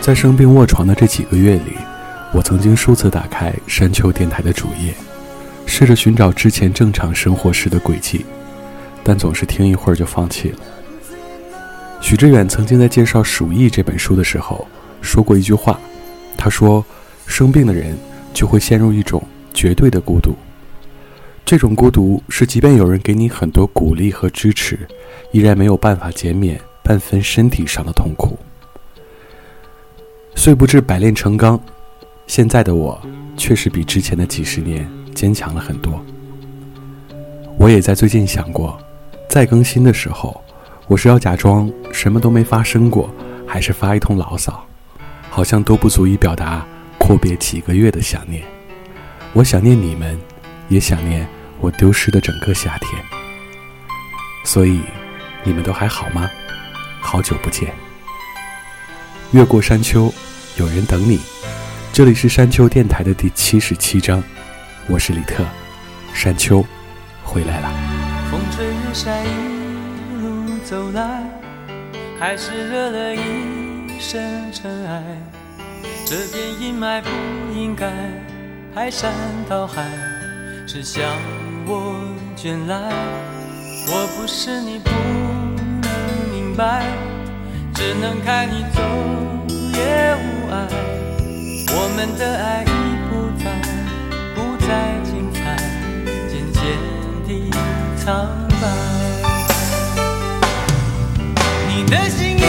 在生病卧床的这几个月里，我曾经数次打开山丘电台的主页，试着寻找之前正常生活时的轨迹，但总是听一会儿就放弃了。许志远曾经在介绍《鼠疫》这本书的时候说过一句话，他说：“生病的人就会陷入一种绝对的孤独，这种孤独是即便有人给你很多鼓励和支持，依然没有办法减免半分身体上的痛苦。”虽不至百炼成钢，现在的我确实比之前的几十年坚强了很多。我也在最近想过，再更新的时候，我是要假装什么都没发生过，还是发一通牢骚，好像都不足以表达阔别几个月的想念。我想念你们，也想念我丢失的整个夏天。所以，你们都还好吗？好久不见。越过山丘，有人等你。这里是山丘电台的第七十七章，我是李特，山丘回来了。风吹日晒一路走来，还是惹了一身尘埃。这片阴霾不应该排山倒海，是想我卷来。我不是你不能明白。只能看你走也无碍，我们的爱已不再不再精彩，渐渐地苍白。你的心已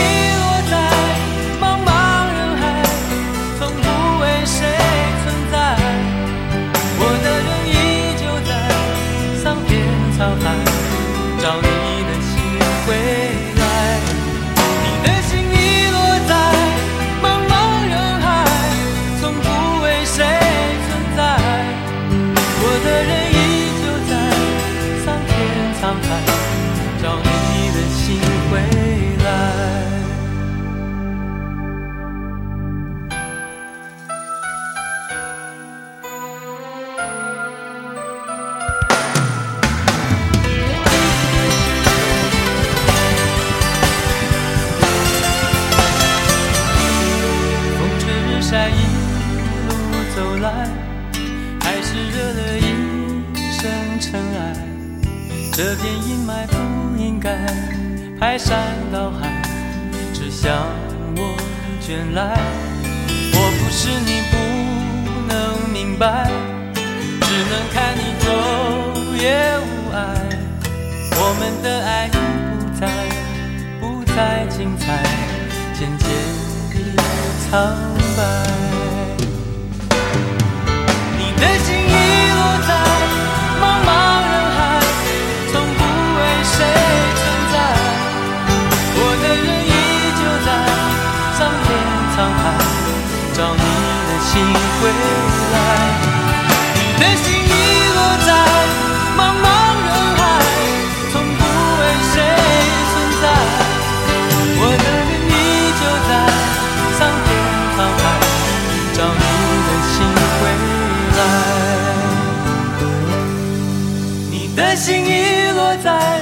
心遗落在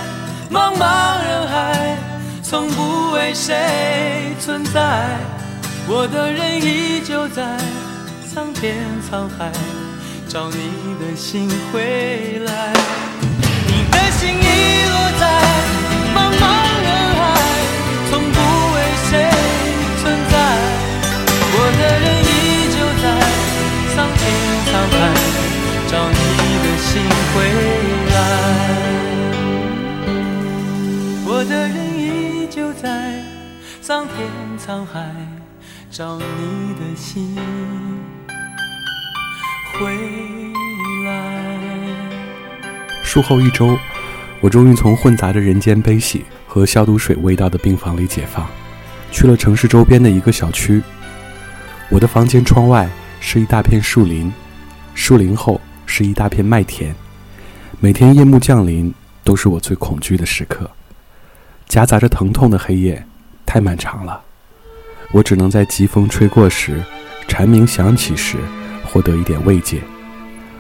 茫茫人海，从不为谁存在？我的人依旧在苍天沧海，找你的心回来。你的心遗落在茫茫人海，从不为谁存在。我的人依旧在苍天沧海，找你的心回来。的人依旧在。桑田沧海，找你的心回来。术后一周，我终于从混杂着人间悲喜和消毒水味道的病房里解放，去了城市周边的一个小区。我的房间窗外是一大片树林，树林后是一大片麦田。每天夜幕降临，都是我最恐惧的时刻，夹杂着疼痛的黑夜。太漫长了，我只能在疾风吹过时，蝉鸣响起时，获得一点慰藉。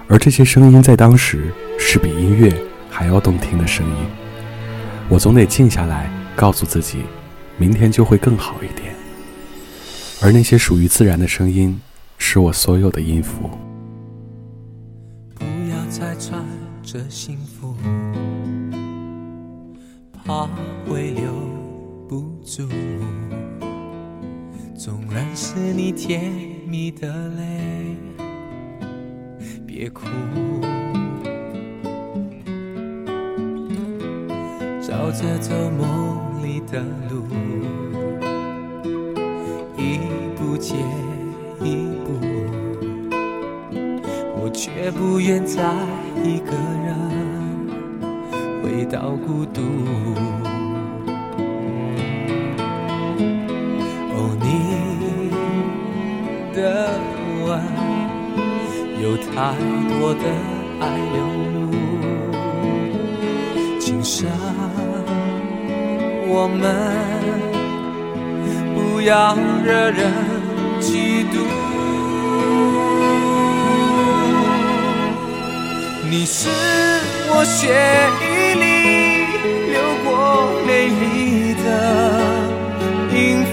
而这些声音在当时是比音乐还要动听的声音。我总得静下来，告诉自己，明天就会更好一点。而那些属于自然的声音，是我所有的音符。不要拆穿这心，怕会留。不住，纵然是你甜蜜的泪，别哭。照着走梦里的路，一步接一步，我却不愿再一个人到孤独。哦，你的吻，有太多的爱流露。今生我们不要惹人嫉妒。你是我血液你的音符，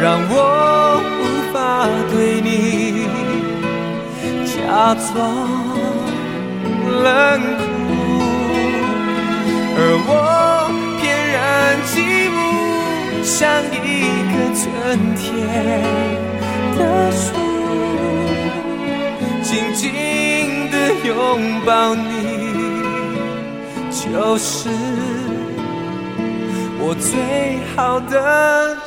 让我无法。对你假装冷酷，而我翩然起舞，像一棵春天的树，紧紧的拥抱你，都是我最好的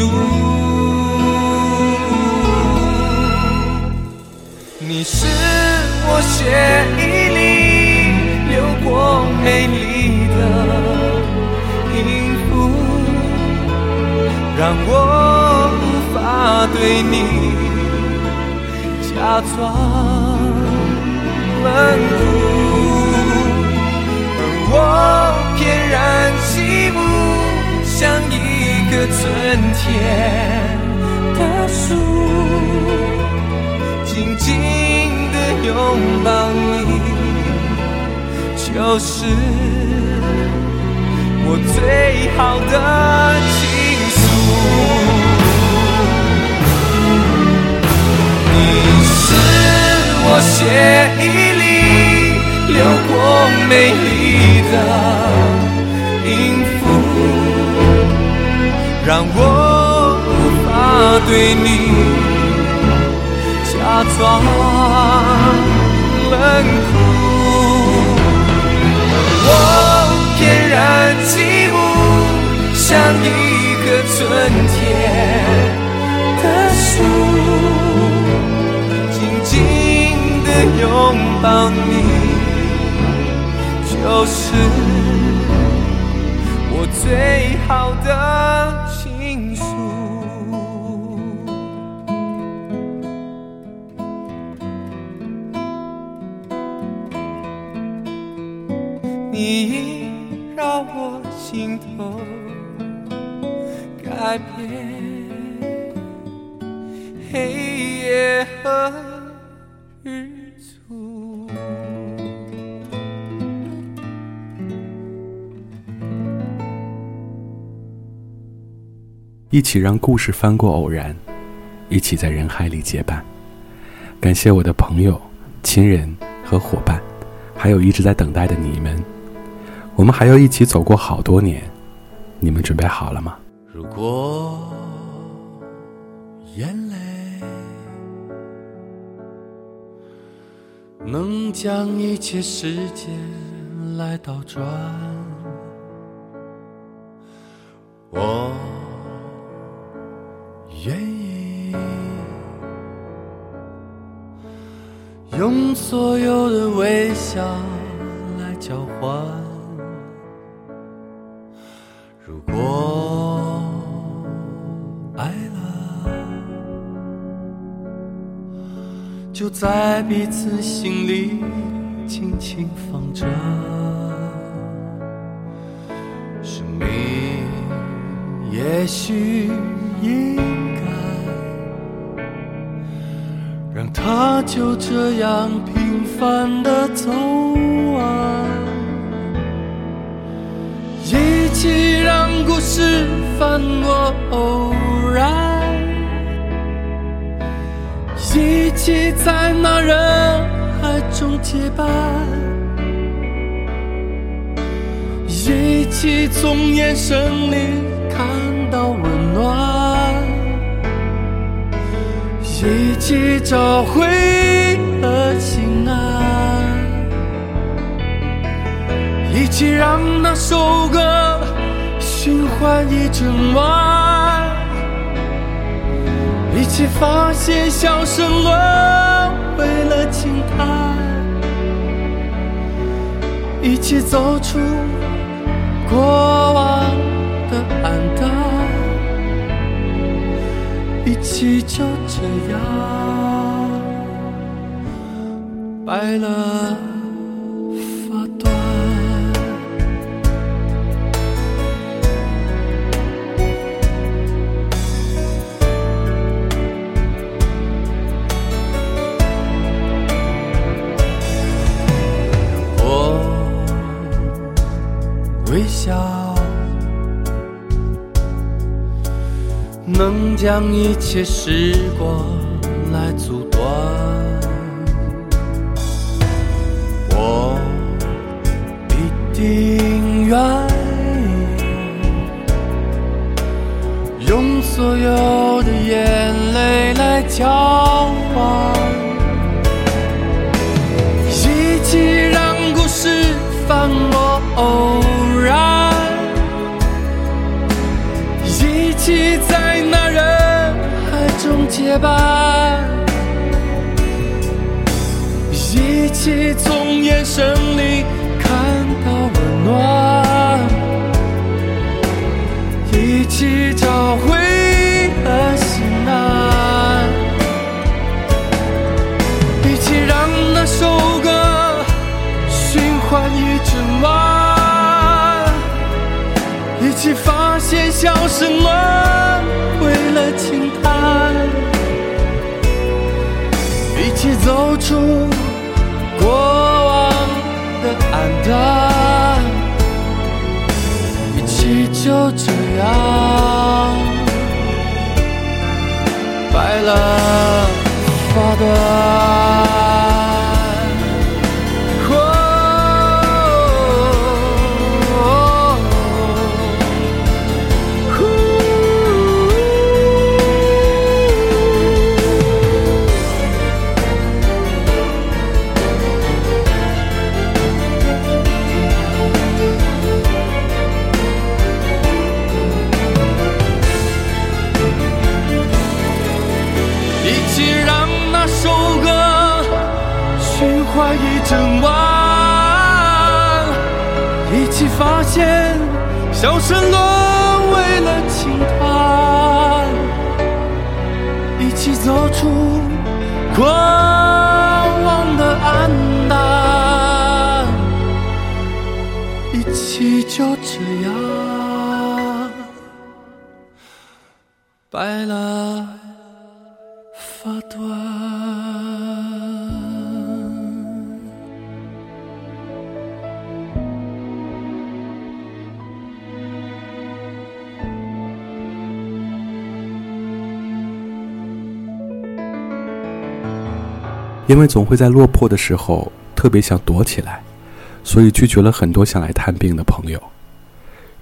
嫉妒，你是我血液里流过美丽的音符，让我无法对你假装冷酷，而我翩然，个春天的树，紧紧的拥抱你，就是我最好的倾诉。你是我血液里流过美丽。的，让我无法对你假装冷酷。我翩然起舞，像一棵春天的树，紧紧地拥抱你。就是最好的倾诉。你已让我心头改变，黑夜和日。一起让故事翻过偶然，一起在人海里结伴。感谢我的朋友、亲人和伙伴，还有一直在等待的你们。我们还要一起走过好多年，你们准备好了吗？如果眼泪能将一切时间来倒转，我。愿意用所有的微笑来交换。如果爱了，就在彼此心里轻轻放着。生命也许应。让它就这样平凡的走完，一起让故事翻过偶然，一起在那人海中结伴，一起从眼神里看到温暖。一起找回了心安，一起让那首歌循环一整晚，一起发现笑声沦为了轻叹，一起走出过往。起就这样。白了能将一切时光来阻断，我一定愿意用所有的眼泪来交换，夜半，一起从眼神里看到温暖，一起找回了心安，一起让那首歌循环一整晚，一起发现笑声沦走出过往的暗淡，一起就这样白了发端。过往的黯淡，一起就这样白了发端。因为总会在落魄的时候特别想躲起来，所以拒绝了很多想来探病的朋友。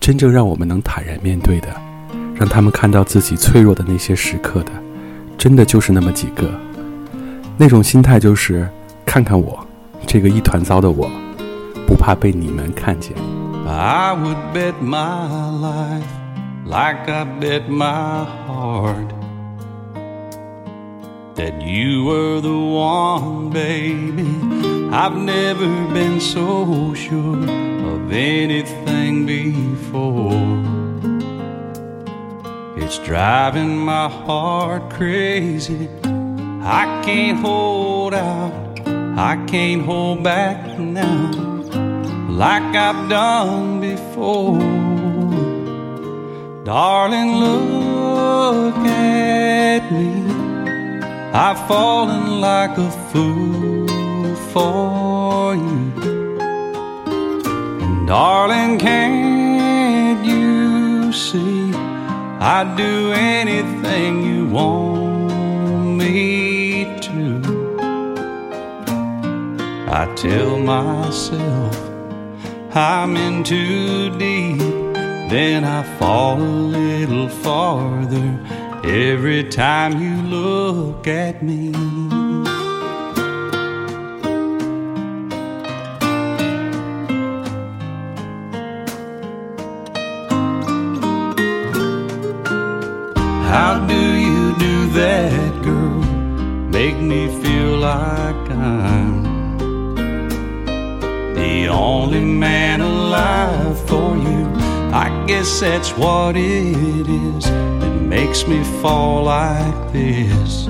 真正让我们能坦然面对的，让他们看到自己脆弱的那些时刻的，真的就是那么几个。那种心态就是，看看我，这个一团糟的我，不怕被你们看见。I would bet my life like I bet my heart. That you were the one, baby. I've never been so sure of anything before. It's driving my heart crazy. I can't hold out, I can't hold back now, like I've done before. Darling, look at me. I've fallen like a fool for you. And darling, can't you see I'd do anything you want me to? I tell myself I'm in too deep, then I fall a little farther every time you look at me. How do you do that, girl? Make me feel like I'm the only man alive for you. I guess that's what it is makes me fall like this.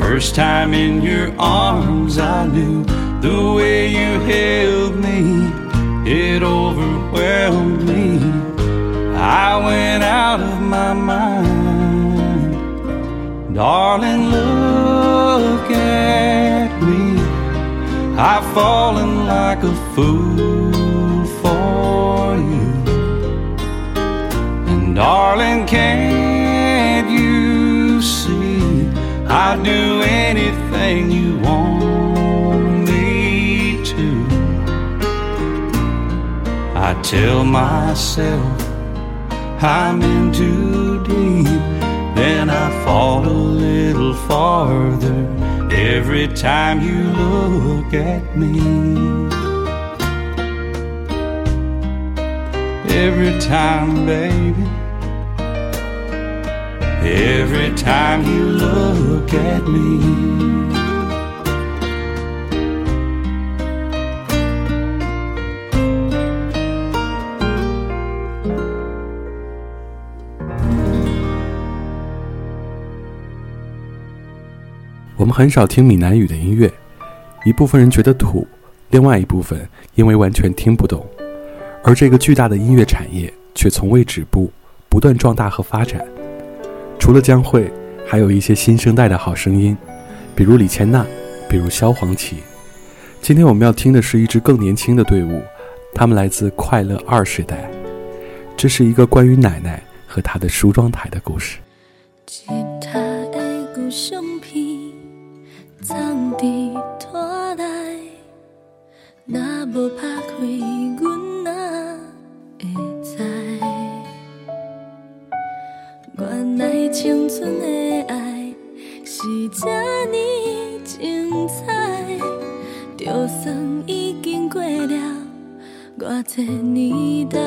First time in your arms, I knew the way you held me, it overwhelmed me. I went out of my mind. Darling, look at me. I've fallen like a fool Darling, can't you see I'd do anything you want me to? I tell myself I'm in too deep, then I fall a little farther every time you look at me. Every time, baby every time you look at me. 我们很少听闽南语的音乐，一部分人觉得土，另外一部分因为完全听不懂，而这个巨大的音乐产业却从未止步，不断壮大和发展。除了江蕙，还有一些新生代的好声音，比如李千娜，比如萧煌奇。今天我们要听的是一支更年轻的队伍，他们来自快乐二时代。这是一个关于奶奶和她的梳妆台的故事。原来青春的爱是这呢精彩，就算已经过了偌济年代，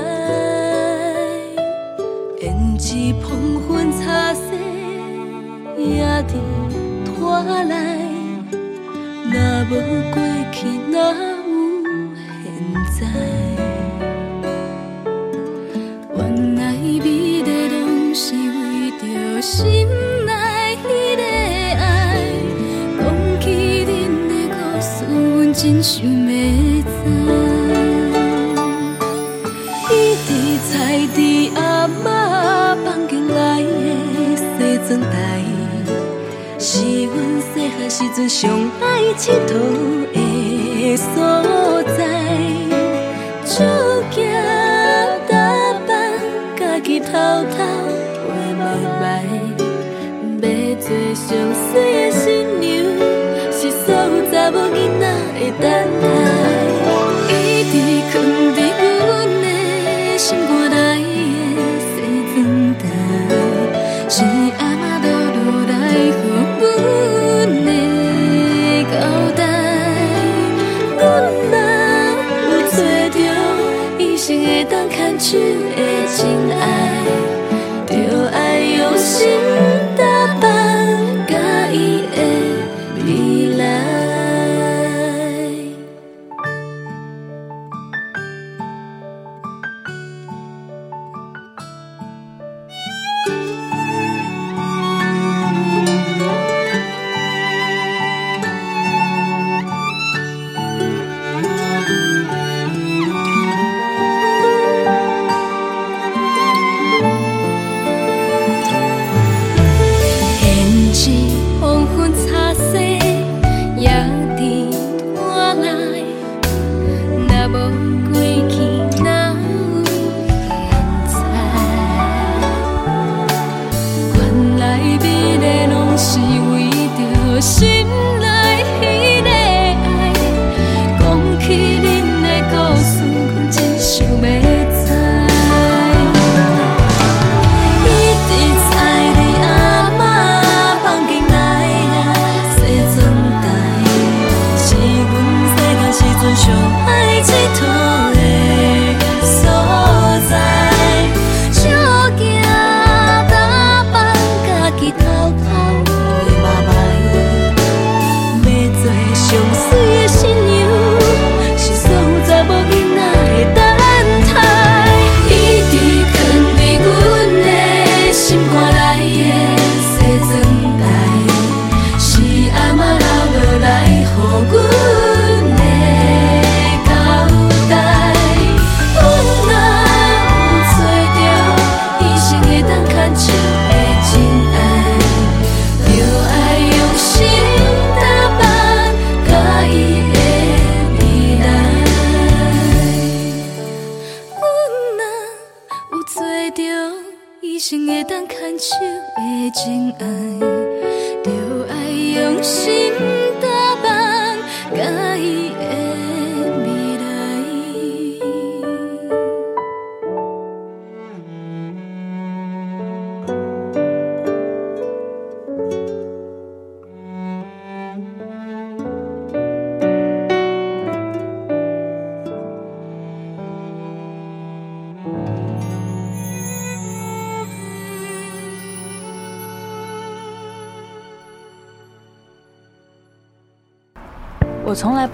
胭脂碰粉擦洗也伫拖来，若无过去，哪有现在？心内迄个爱。讲起恁的故事，阮真想要知。伊伫菜市阿嬷放进来的西装袋，是阮细汉时阵上爱佚佗的所当牵手的真爱，就爱用心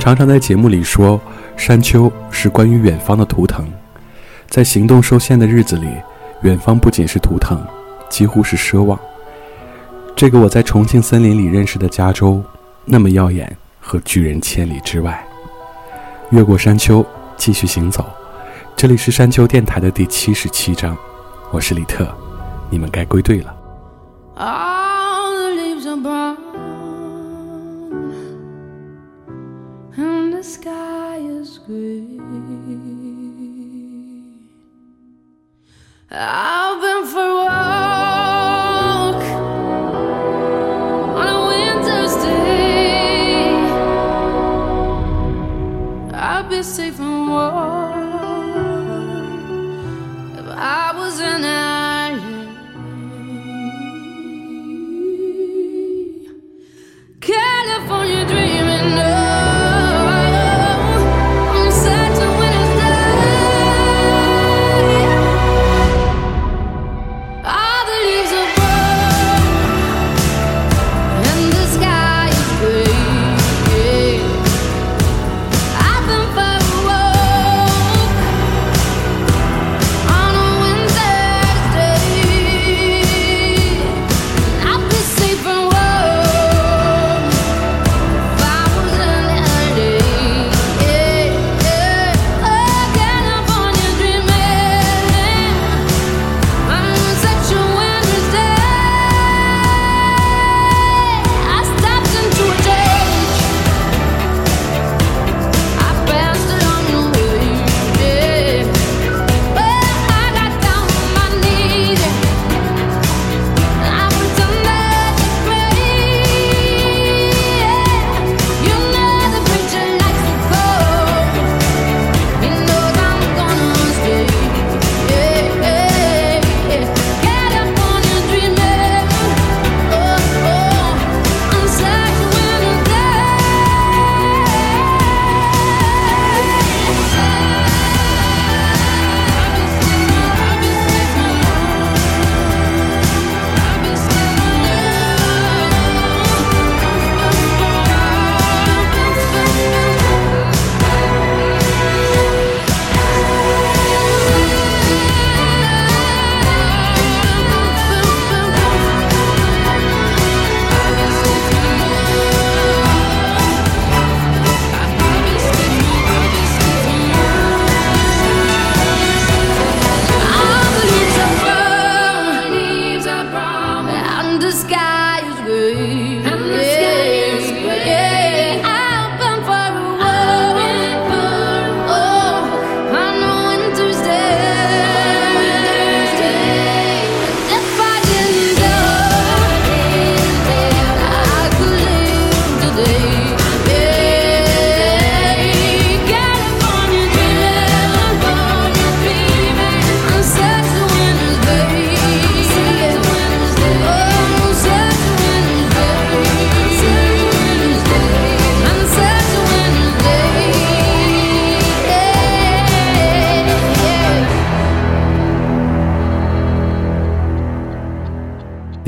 常常在节目里说，山丘是关于远方的图腾。在行动受限的日子里，远方不仅是图腾，几乎是奢望。这个我在重庆森林里认识的加州，那么耀眼和拒人千里之外。越过山丘，继续行走。这里是山丘电台的第七十七章，我是李特，你们该归队了。啊 I've been for a walk on a winter's day. I'd be safe and warm if I was an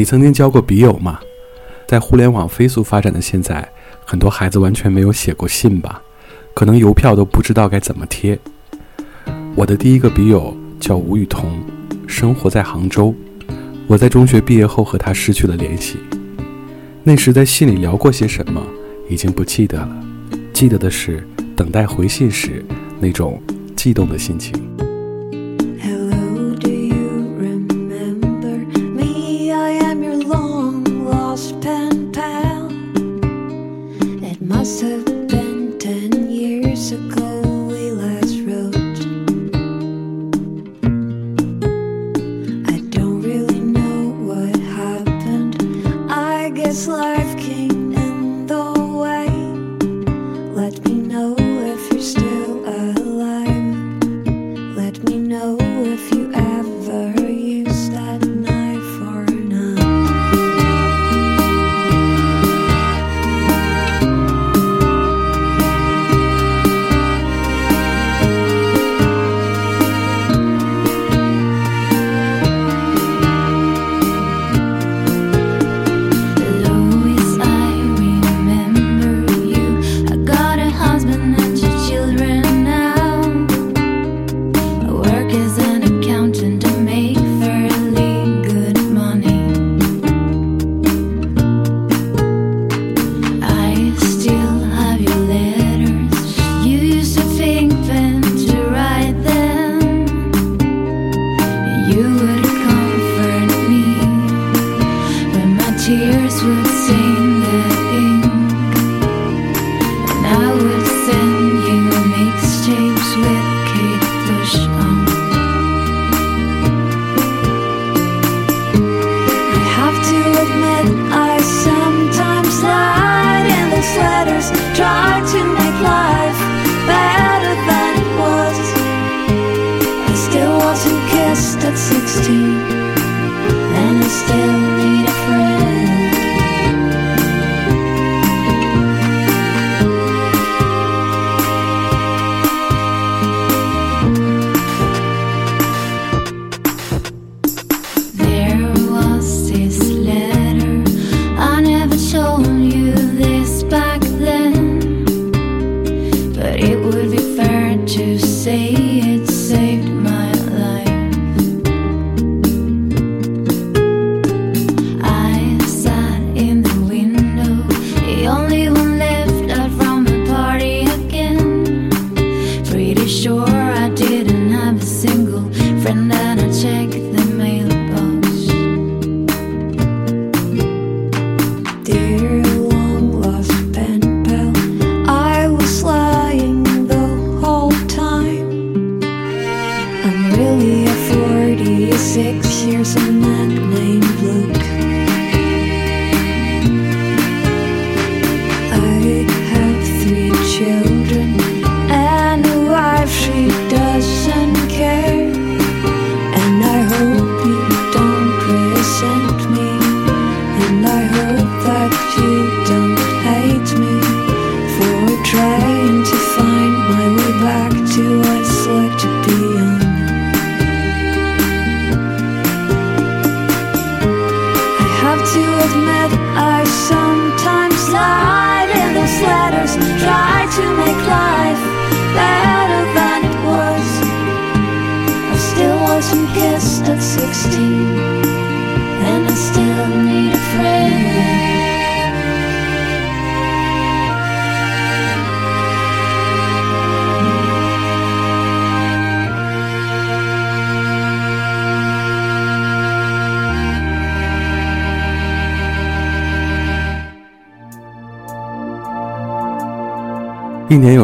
你曾经交过笔友吗？在互联网飞速发展的现在，很多孩子完全没有写过信吧。可能邮票都不知道该怎么贴。我的第一个笔友叫吴雨桐，生活在杭州。我在中学毕业后和他失去了联系。那时在信里聊过些什么，已经不记得了。记得的是等待回信时那种悸动的心情。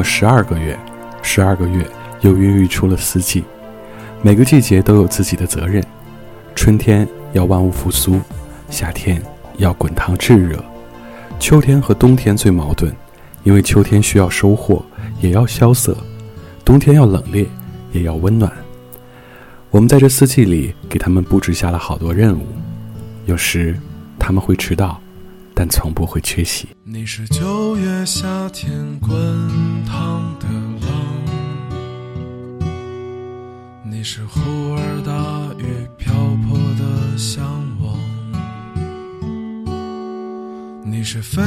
十二个月，十二个月又孕育出了四季。每个季节都有自己的责任：春天要万物复苏，夏天要滚烫炙热，秋天和冬天最矛盾，因为秋天需要收获，也要萧瑟；冬天要冷冽，也要温暖。我们在这四季里给他们布置下了好多任务，有时他们会迟到，但从不会缺席。你是九月夏天。你是忽而大雨瓢泼的向往。你是飞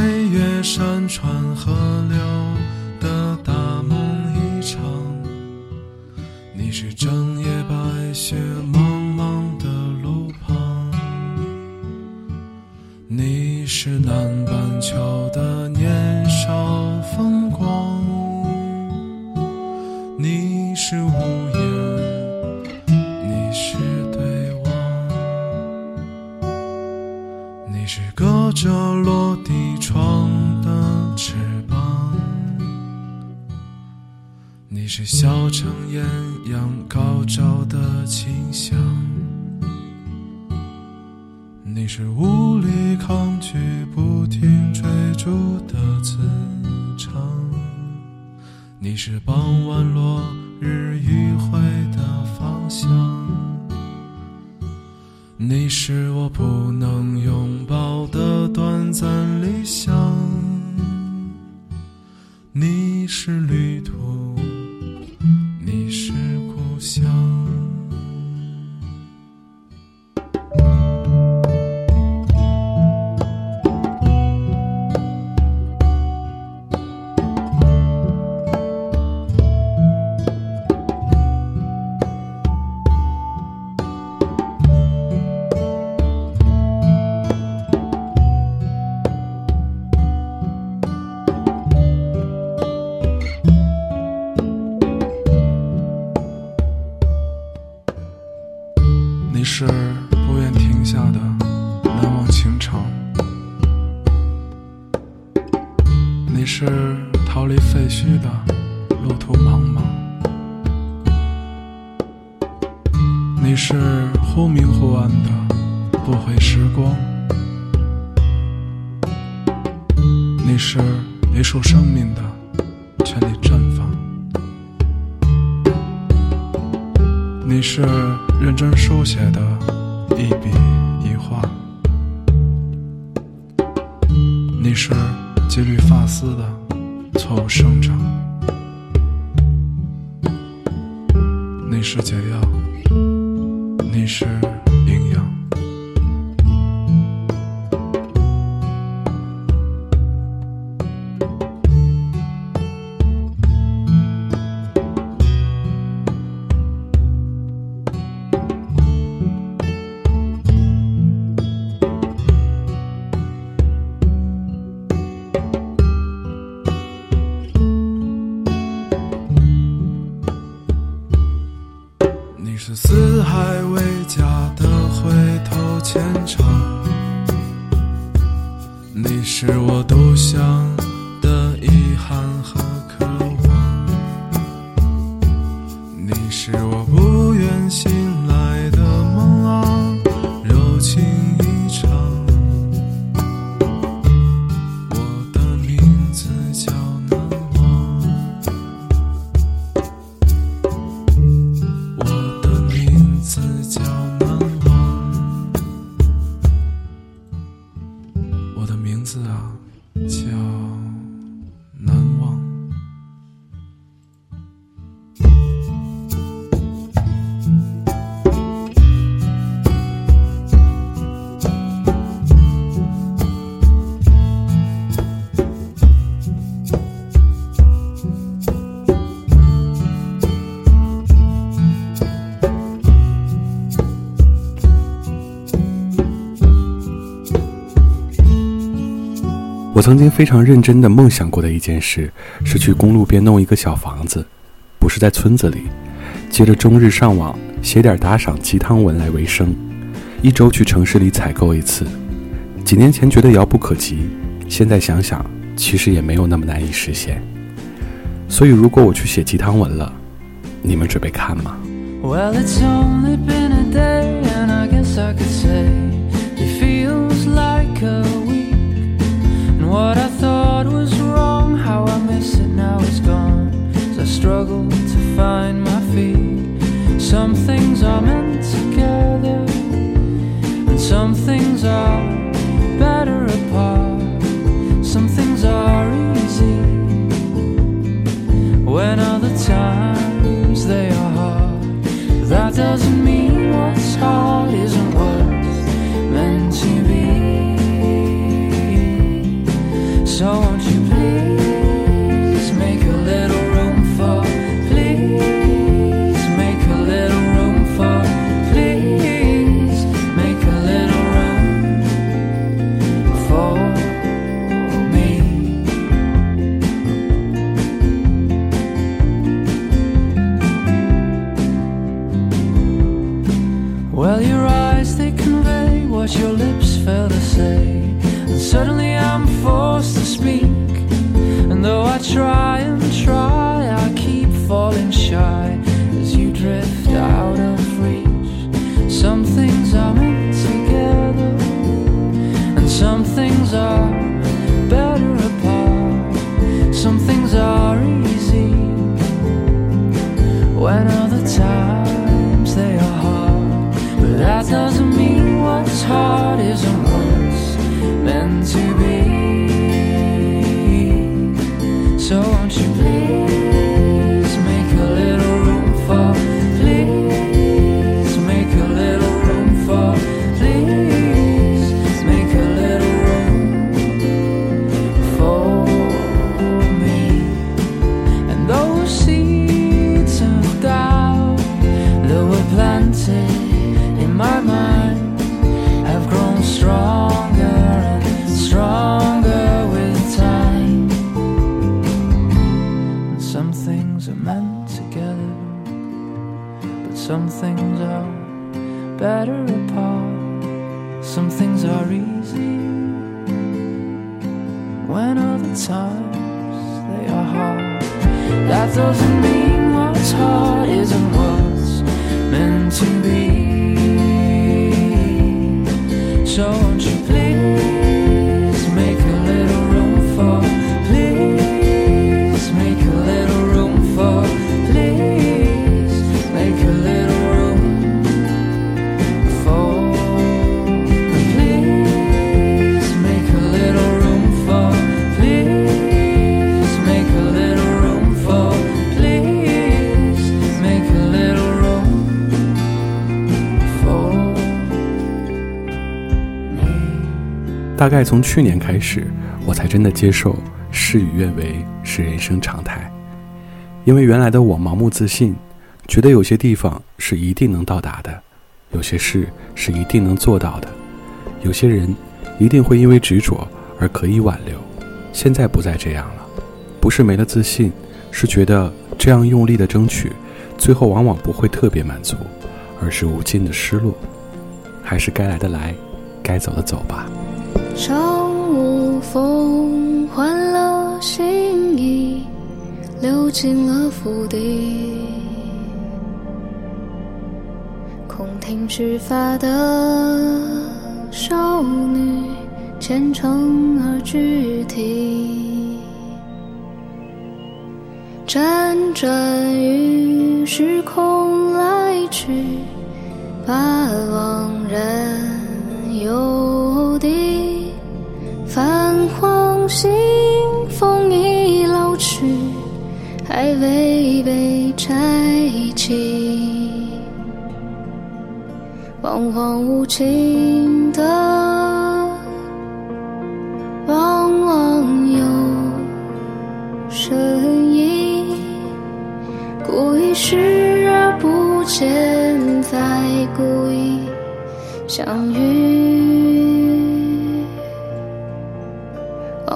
写的一笔一画，你是几缕发丝的错误生长，你是解药，你是我曾经非常认真的梦想过的一件事，是去公路边弄一个小房子，不是在村子里，接着终日上网写点打赏鸡汤文来为生，一周去城市里采购一次。几年前觉得遥不可及，现在想想，其实也没有那么难以实现。所以，如果我去写鸡汤文了，你们准备看吗？Well, it's only been a day, and I guess I could say what I thought was wrong, how I miss it now is gone. As I struggle to find my feet. Some things are meant together, and some things are better apart. Some things are easy, when other times they are hard. That doesn't mean don't you please? souls 大概从去年开始，我才真的接受事与愿违是人生常态。因为原来的我盲目自信，觉得有些地方是一定能到达的，有些事是一定能做到的，有些人一定会因为执着而可以挽留。现在不再这样了，不是没了自信，是觉得这样用力的争取，最后往往不会特别满足，而是无尽的失落。还是该来的来，该走的走吧。上午风换了新衣，流进了府邸。空庭须发的少女，虔诚而具体。辗转于时空来去，把往人邮递。泛黄信封已老去，还未被拆启。惶惶无情的，往往有声音。故意视而不见，再故意相遇。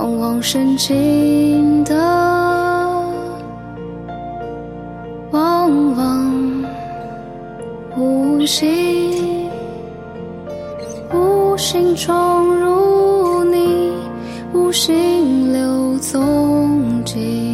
往往深情的，往往无心，无心闯入你，无心留踪迹。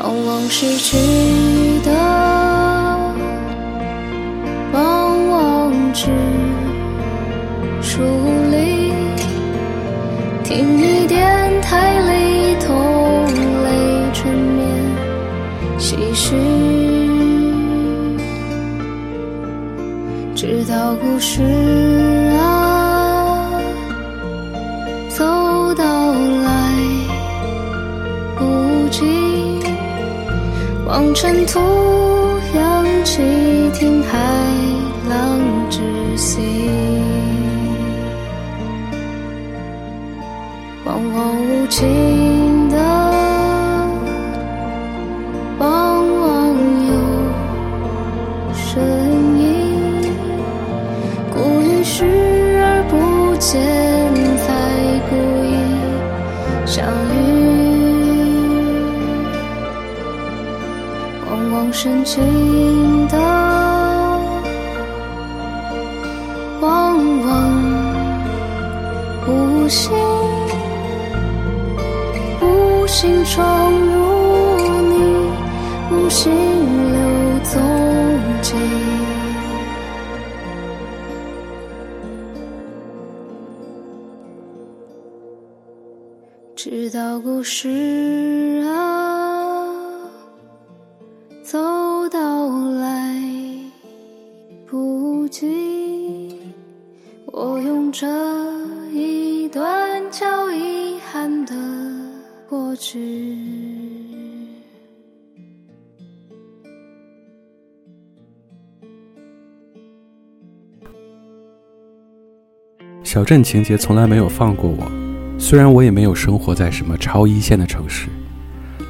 往往失去的，往往只梳理。听你电台里同类沉眠唏嘘，直到故事。望尘土扬起，听海浪窒息，往往无情深情的，往往无心。无心闯入你，无心留踪迹。直到故事过去。小镇情节从来没有放过我，虽然我也没有生活在什么超一线的城市，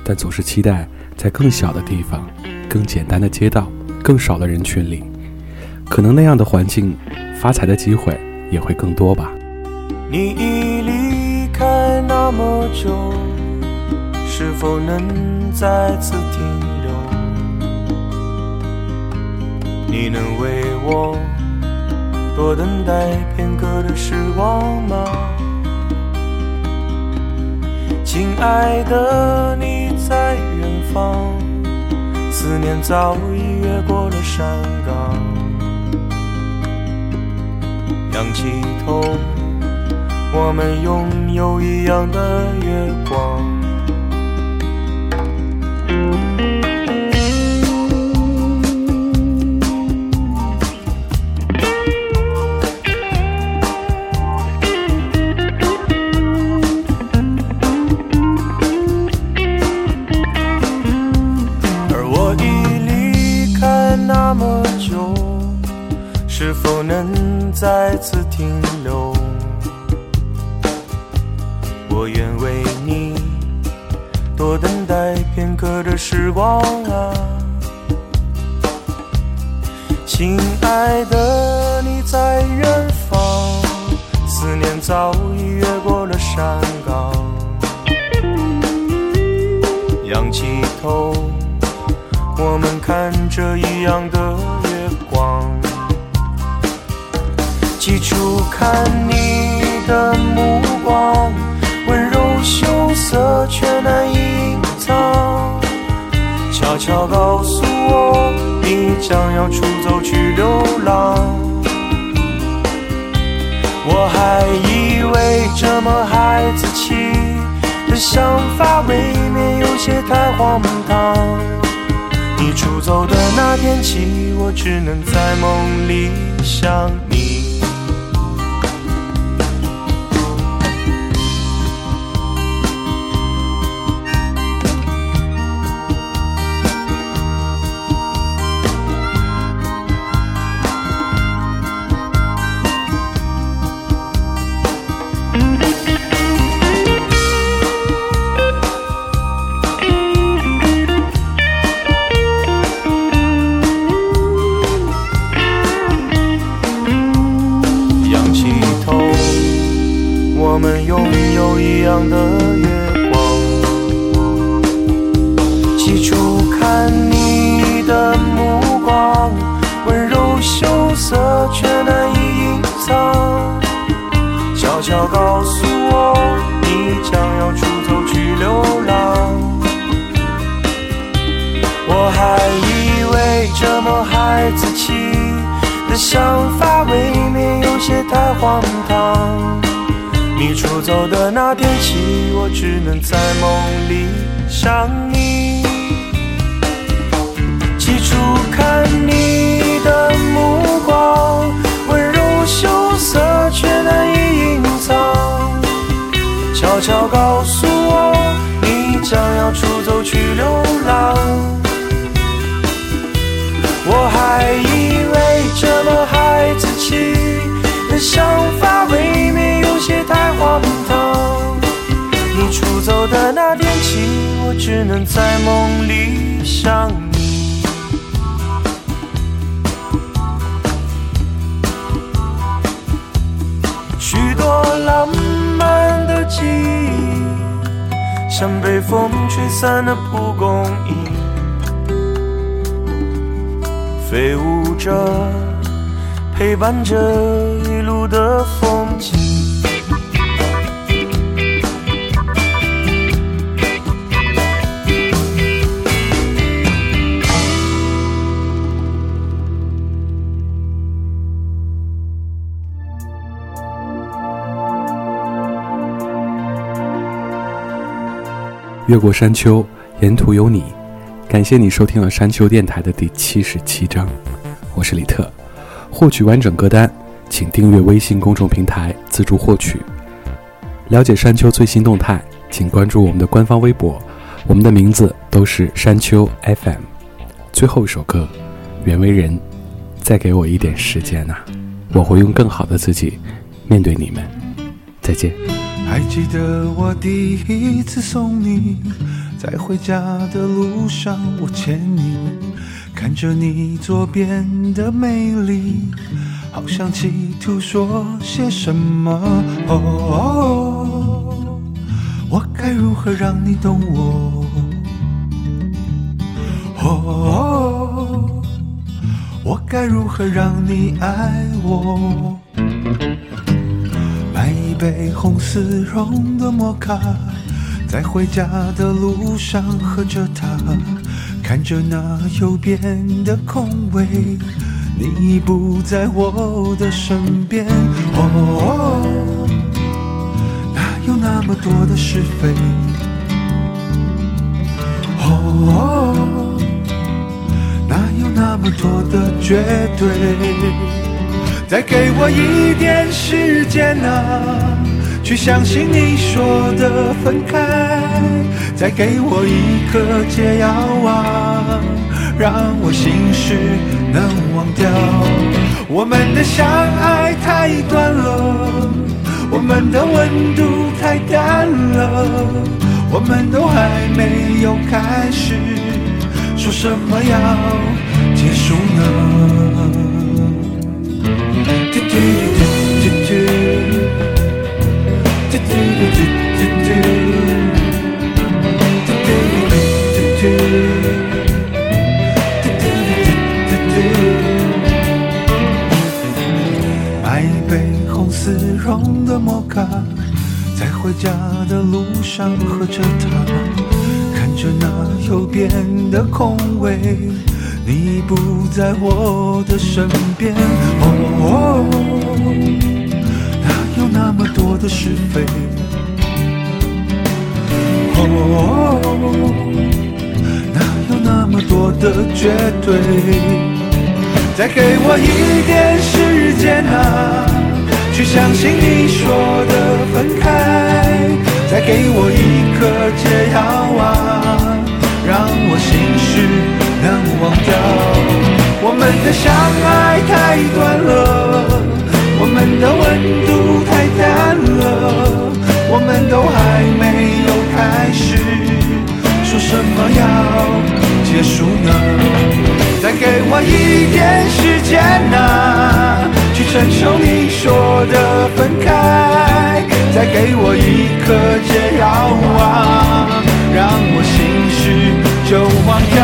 但总是期待在更小的地方、更简单的街道、更少的人群里，可能那样的环境，发财的机会也会更多吧。你已离开那么久，是否能再次停留？你能为我多等待片刻的时光吗？亲爱的，你在远方，思念早已越过了山岗，仰起头。我们拥有一样的月光。山岗，仰起头，我们看着一样的月光，起初看你的目光。温柔羞涩却难以隐藏，悄悄告诉我你将要出走去流浪。我还以为这么孩子气的想法，未免有些太荒唐。你出走的那天起，我只能在梦里想你。天气，我只能在梦里想你。记住看你的目光，温柔羞涩却难以隐藏。悄悄告诉我，你将要出走去流浪。我还以为这么孩子气的想法为。的那天起，我只能在梦里想你。许多浪漫的记忆，像被风吹散的蒲公英，飞舞着，陪伴着一路的风景。越过山丘，沿途有你。感谢你收听了山丘电台的第七十七章，我是李特。获取完整歌单，请订阅微信公众平台自助获取。了解山丘最新动态，请关注我们的官方微博，我们的名字都是山丘 FM。最后一首歌，袁惟仁，再给我一点时间呐、我会用更好的自己面对你们。再见。还记得我第一次送你，在回家的路上，我牵你，看着你左边的美丽，好像企图说些什么。哦，我该如何让你懂我？哦，我该如何让你爱我？杯红丝绒的摩卡，在回家的路上喝着它，看着那右边的空位，你已不在我的身边。哦，哪有那么多的是非？哦，哪有那么多的绝对？再给我一点时间啊，去相信你说的分开。再给我一颗解药啊，让我心事能忘掉。我们的相爱太短了，我们的温度太淡了，我们都还没有开始，说什么要结束呢？买一杯红丝绒的摩卡，在回家的路上喝着它，看着那右边的空位，你不在我的身边。哦，哪有那么多的是非？哦，哪有那么多的绝对？再给我一点时间啊，去相信你说的分开。再给我一颗解药啊，让我心事能忘掉。我们的相爱太短了，我们的温度太淡了，我们都还没有开始，说什么要结束呢？再给我一点时间啊，去承受你说的分开。再给我一颗解药啊，让我心事就忘掉。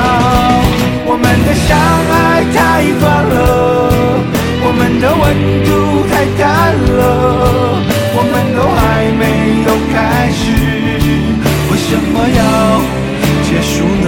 我们的相爱太短了，我们的温度太淡了我们都还没有开始，为什么要结束呢？